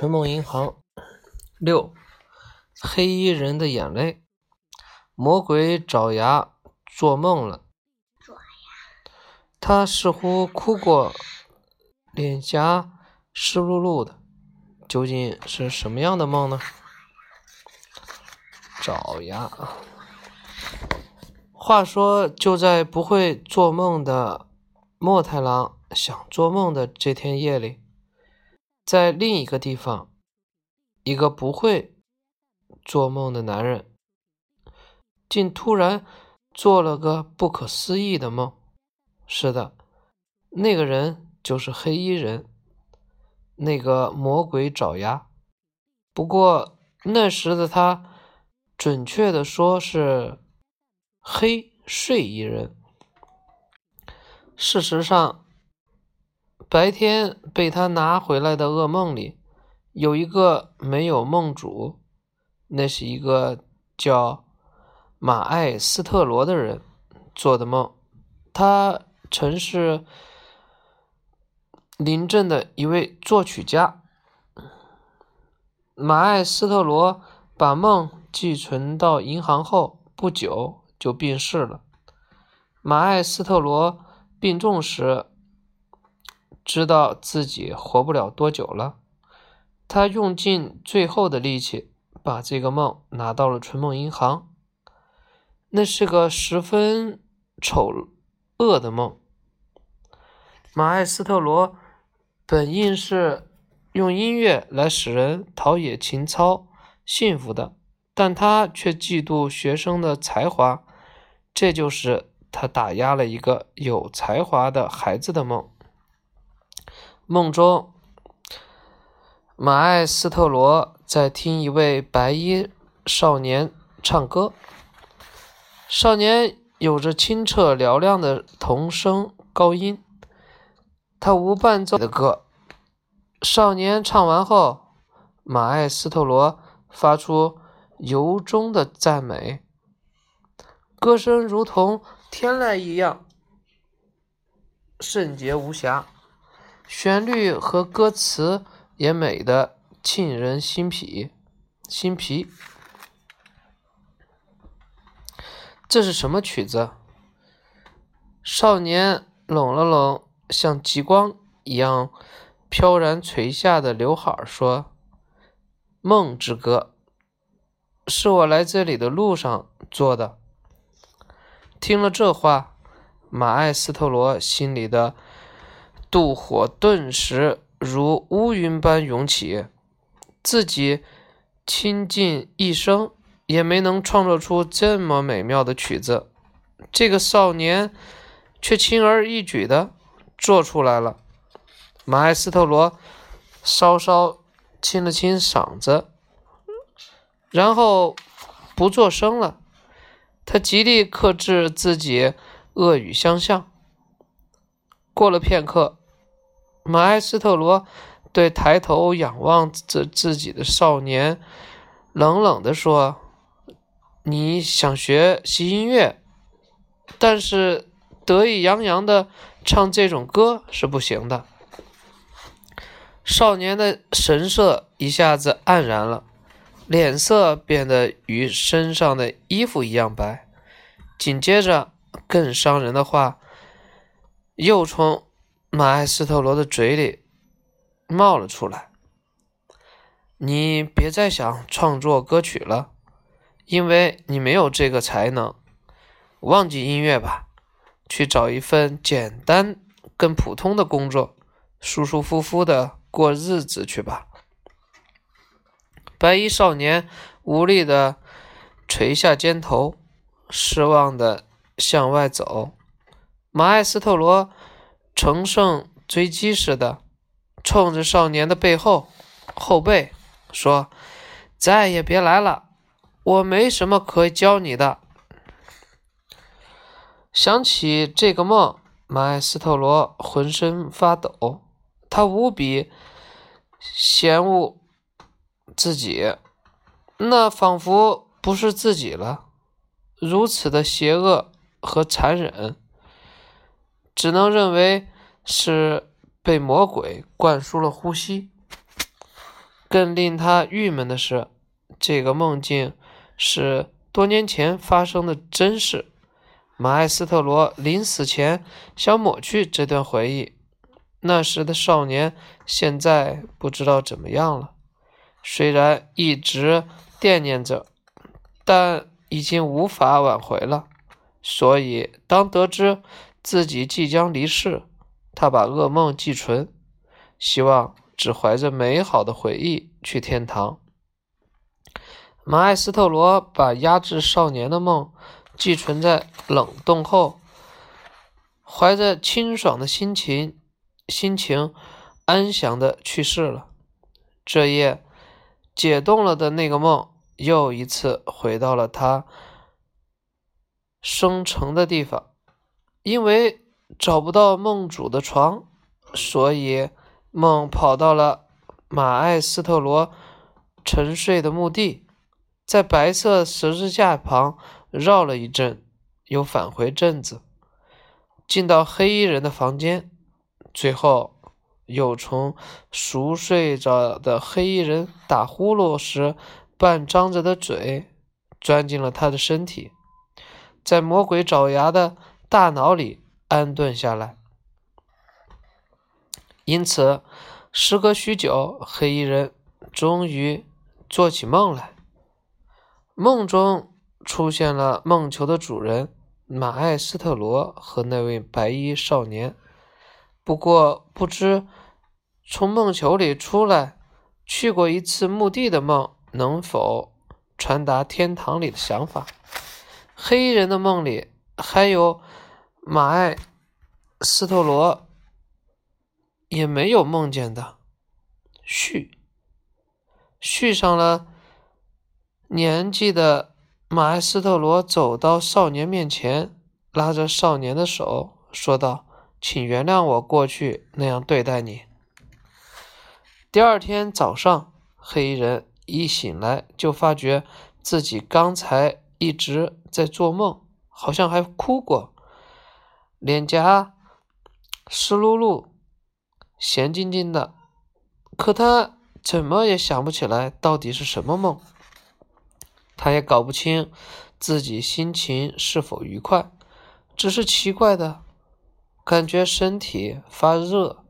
春梦银行六黑衣人的眼泪，魔鬼爪牙做梦了。他似乎哭过，脸颊湿漉漉的。究竟是什么样的梦呢？爪牙。话说，就在不会做梦的墨太郎想做梦的这天夜里。在另一个地方，一个不会做梦的男人，竟突然做了个不可思议的梦。是的，那个人就是黑衣人，那个魔鬼爪牙。不过那时的他，准确的说是黑睡衣人。事实上。白天被他拿回来的噩梦里，有一个没有梦主，那是一个叫马艾斯特罗的人做的梦。他曾是临镇的一位作曲家。马艾斯特罗把梦寄存到银行后不久就病逝了。马艾斯特罗病重时。知道自己活不了多久了，他用尽最后的力气把这个梦拿到了春梦银行。那是个十分丑恶的梦。马艾斯特罗本应是用音乐来使人陶冶情操、幸福的，但他却嫉妒学生的才华，这就是他打压了一个有才华的孩子的梦。梦中，马艾斯特罗在听一位白衣少年唱歌。少年有着清澈嘹亮的童声高音，他无伴奏的歌。少年唱完后，马艾斯特罗发出由衷的赞美，歌声如同天籁一样圣洁无瑕。旋律和歌词也美得沁人心脾，心脾。这是什么曲子？少年拢了拢像极光一样飘然垂下的刘海，说：“梦之歌，是我来这里的路上做的。”听了这话，马艾斯特罗心里的。妒火顿时如乌云般涌起，自己倾尽一生也没能创作出这么美妙的曲子，这个少年却轻而易举的做出来了。马埃斯特罗稍稍清了清嗓子，然后不作声了。他极力克制自己恶语相向。过了片刻。马埃斯特罗对抬头仰望着自己的少年，冷冷地说：“你想学习音乐，但是得意洋洋地唱这种歌是不行的。”少年的神色一下子黯然了，脸色变得与身上的衣服一样白。紧接着，更伤人的话又从。马埃斯特罗的嘴里冒了出来：“你别再想创作歌曲了，因为你没有这个才能。忘记音乐吧，去找一份简单、更普通的工作，舒舒服服的过日子去吧。”白衣少年无力的垂下肩头，失望的向外走。马埃斯特罗。乘胜追击似的，冲着少年的背后后背说：“再也别来了，我没什么可以教你的。”想起这个梦，马斯特罗浑身发抖，他无比嫌恶自己，那仿佛不是自己了，如此的邪恶和残忍。只能认为是被魔鬼灌输了呼吸。更令他郁闷的是，这个梦境是多年前发生的真事。马艾斯特罗临死前想抹去这段回忆。那时的少年现在不知道怎么样了，虽然一直惦念着，但已经无法挽回了。所以，当得知自己即将离世，他把噩梦寄存，希望只怀着美好的回忆去天堂。马艾斯特罗把压制少年的梦。寄存在冷冻后，怀着清爽的心情，心情安详的去世了。这夜解冻了的那个梦，又一次回到了他生成的地方。因为找不到梦主的床，所以梦跑到了马艾斯特罗沉睡的墓地，在白色十字架旁。绕了一阵，又返回镇子，进到黑衣人的房间，最后又从熟睡着的黑衣人打呼噜时半张着的嘴钻进了他的身体，在魔鬼爪牙的大脑里安顿下来。因此，时隔许久，黑衣人终于做起梦来，梦中。出现了梦球的主人马艾斯特罗和那位白衣少年。不过，不知从梦球里出来去过一次墓地的梦能否传达天堂里的想法。黑衣人的梦里还有马艾斯特罗也没有梦见的续，续上了年纪的。马埃斯特罗走到少年面前，拉着少年的手，说道：“请原谅我过去那样对待你。”第二天早上，黑衣人一醒来就发觉自己刚才一直在做梦，好像还哭过，脸颊湿漉漉、咸津津的。可他怎么也想不起来到底是什么梦。他也搞不清自己心情是否愉快，只是奇怪的感觉身体发热。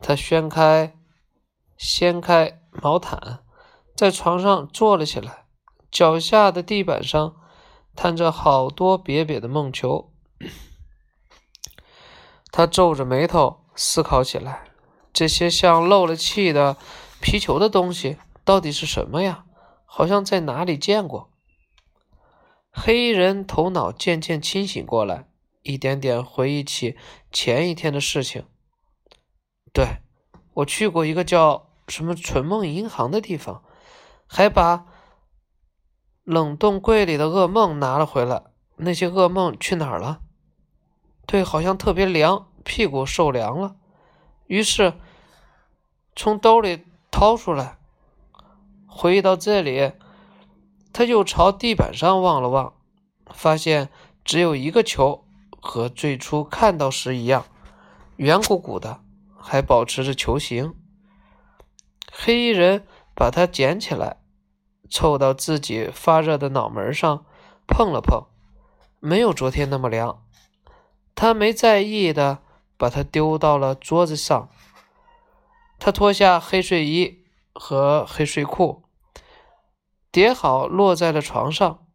他掀开掀开毛毯，在床上坐了起来，脚下的地板上摊着好多瘪瘪的梦球。他皱着眉头思考起来：这些像漏了气的皮球的东西到底是什么呀？好像在哪里见过。黑衣人头脑渐渐清醒过来，一点点回忆起前一天的事情。对，我去过一个叫什么“纯梦银行”的地方，还把冷冻柜里的噩梦拿了回来。那些噩梦去哪儿了？对，好像特别凉，屁股受凉了。于是从兜里掏出来。回忆到这里，他又朝地板上望了望，发现只有一个球，和最初看到时一样，圆鼓鼓的，还保持着球形。黑衣人把它捡起来，凑到自己发热的脑门上碰了碰，没有昨天那么凉。他没在意的把它丢到了桌子上。他脱下黑睡衣。和黑睡裤叠好，落在了床上。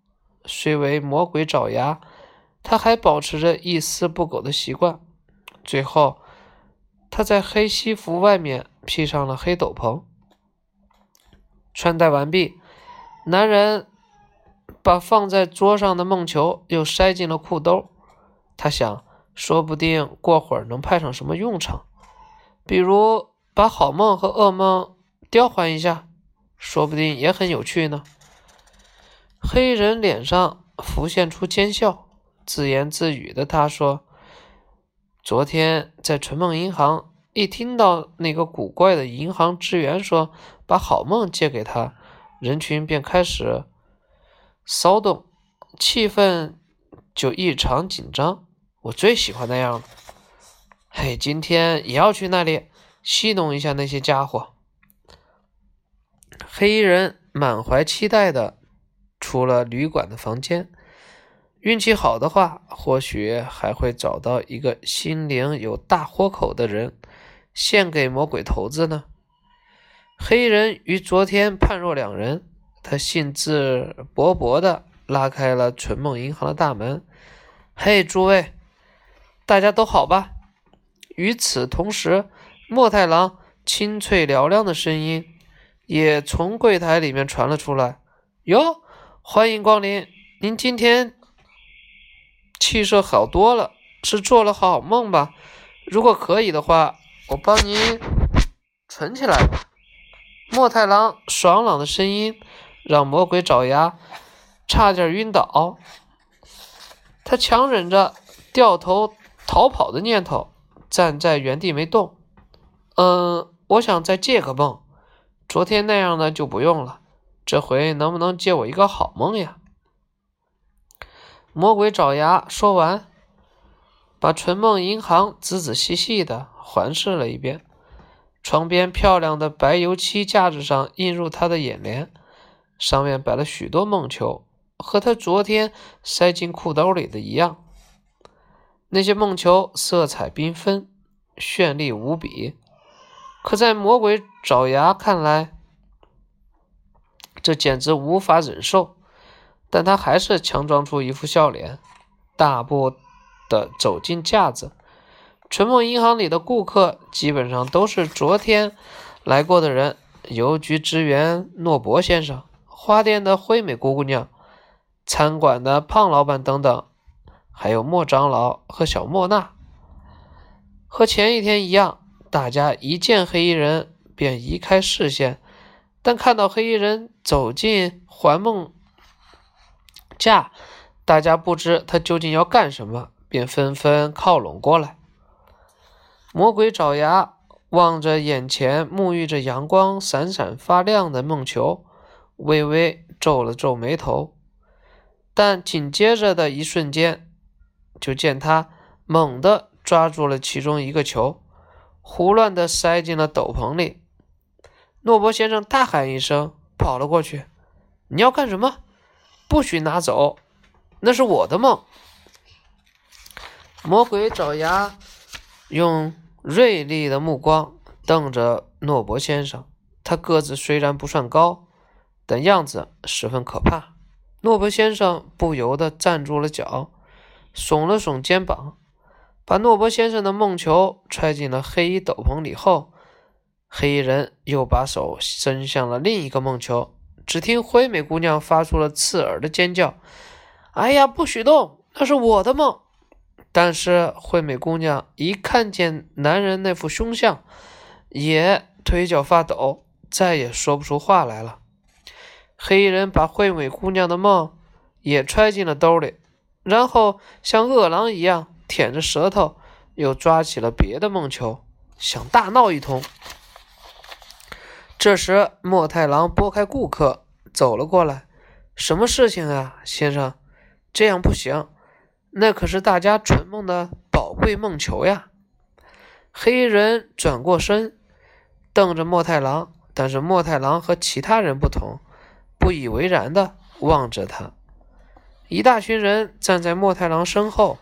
虽为魔鬼爪牙，他还保持着一丝不苟的习惯。最后，他在黑西服外面披上了黑斗篷。穿戴完毕，男人把放在桌上的梦球又塞进了裤兜。他想，说不定过会儿能派上什么用场，比如把好梦和噩梦。调换一下，说不定也很有趣呢。黑人脸上浮现出奸笑，自言自语的他说：“昨天在纯梦银行，一听到那个古怪的银行职员说把好梦借给他，人群便开始骚动，气氛就异常紧张。我最喜欢那样了。嘿，今天也要去那里戏弄一下那些家伙。”黑衣人满怀期待的出了旅馆的房间，运气好的话，或许还会找到一个心灵有大豁口的人，献给魔鬼头子呢。黑衣人与昨天判若两人，他兴致勃勃的拉开了纯梦银行的大门。嘿，诸位，大家都好吧？与此同时，莫太郎清脆嘹亮的声音也从柜台里面传了出来：“哟，欢迎光临！您今天气色好多了，是做了好梦吧？如果可以的话，我帮您存起来吧。”莫太郎爽朗的声音让魔鬼爪牙差点晕倒，他强忍着掉头逃跑的念头。站在原地没动。嗯，我想再借个梦。昨天那样的就不用了。这回能不能借我一个好梦呀？魔鬼爪牙说完，把纯梦银行仔仔细细的环视了一遍。床边漂亮的白油漆架子上映入他的眼帘，上面摆了许多梦球，和他昨天塞进裤兜里的一样。那些梦球色彩缤纷，绚丽无比，可在魔鬼爪牙看来，这简直无法忍受。但他还是强装出一副笑脸，大步的走进架子。纯梦银行里的顾客基本上都是昨天来过的人：邮局职员诺伯先生、花店的惠美姑娘、餐馆的胖老板等等。还有莫长老和小莫娜，和前一天一样，大家一见黑衣人便移开视线，但看到黑衣人走进环梦架，大家不知他究竟要干什么，便纷纷靠拢过来。魔鬼爪牙望着眼前沐浴着阳光、闪闪发亮的梦球，微微皱了皱眉头，但紧接着的一瞬间。就见他猛地抓住了其中一个球，胡乱地塞进了斗篷里。诺伯先生大喊一声，跑了过去：“你要干什么？不许拿走！那是我的梦。”魔鬼爪牙用锐利的目光瞪着诺伯先生。他个子虽然不算高，但样子十分可怕。诺伯先生不由得站住了脚。耸了耸肩膀，把诺伯先生的梦球揣进了黑衣斗篷里后，黑衣人又把手伸向了另一个梦球。只听灰美姑娘发出了刺耳的尖叫：“哎呀，不许动！那是我的梦！”但是惠美姑娘一看见男人那副凶相，也腿脚发抖，再也说不出话来了。黑衣人把惠美姑娘的梦也揣进了兜里。然后像饿狼一样舔着舌头，又抓起了别的梦球，想大闹一通。这时，莫太郎拨开顾客走了过来：“什么事情啊，先生？这样不行，那可是大家纯梦的宝贵梦球呀！”黑人转过身，瞪着莫太郎，但是莫太郎和其他人不同，不以为然的望着他。一大群人站在莫太郎身后，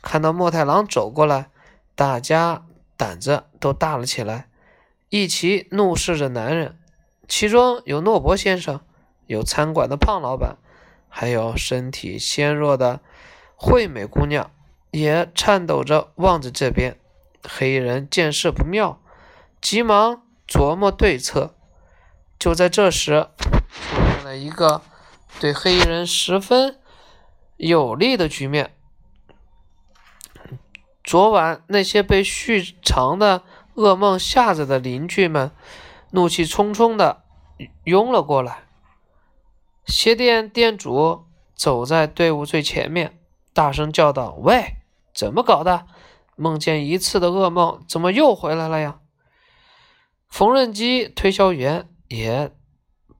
看到莫太郎走过来，大家胆子都大了起来，一起怒视着男人。其中有诺伯先生，有餐馆的胖老板，还有身体纤弱的惠美姑娘，也颤抖着望着这边。黑衣人见势不妙，急忙琢磨对策。就在这时，出现了一个对黑衣人十分。有利的局面。昨晚那些被续长的噩梦吓着的邻居们，怒气冲冲的拥了过来。鞋店店主走在队伍最前面，大声叫道：“喂，怎么搞的？梦见一次的噩梦，怎么又回来了呀？”缝纫机推销员也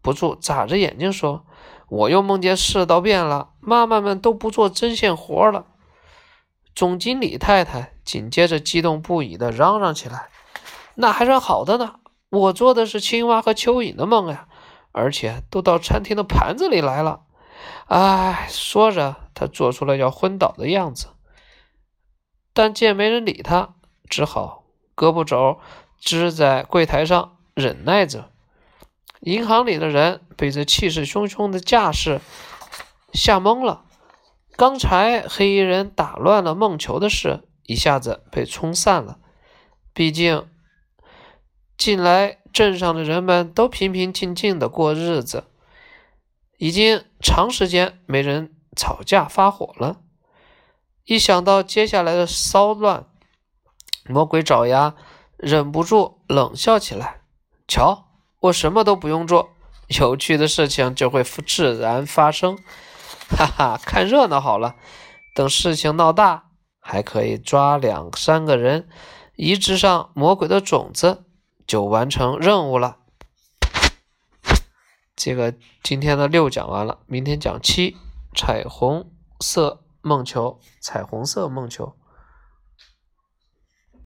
不住眨着眼睛说。我又梦见世道变了，妈妈们都不做针线活了。总经理太太紧接着激动不已地嚷嚷起来：“那还算好的呢，我做的是青蛙和蚯蚓的梦呀！而且都到餐厅的盘子里来了。哎，说着，他做出了要昏倒的样子，但见没人理他，只好胳膊肘支在柜台上忍耐着。银行里的人被这气势汹汹的架势吓懵了。刚才黑衣人打乱了梦球的事，一下子被冲散了。毕竟，近来镇上的人们都平平静静的过日子，已经长时间没人吵架发火了。一想到接下来的骚乱，魔鬼爪牙忍不住冷笑起来。瞧。我什么都不用做，有趣的事情就会自然发生，哈哈，看热闹好了。等事情闹大，还可以抓两三个人，移植上魔鬼的种子，就完成任务了。这个今天的六讲完了，明天讲七，彩虹色梦球，彩虹色梦球。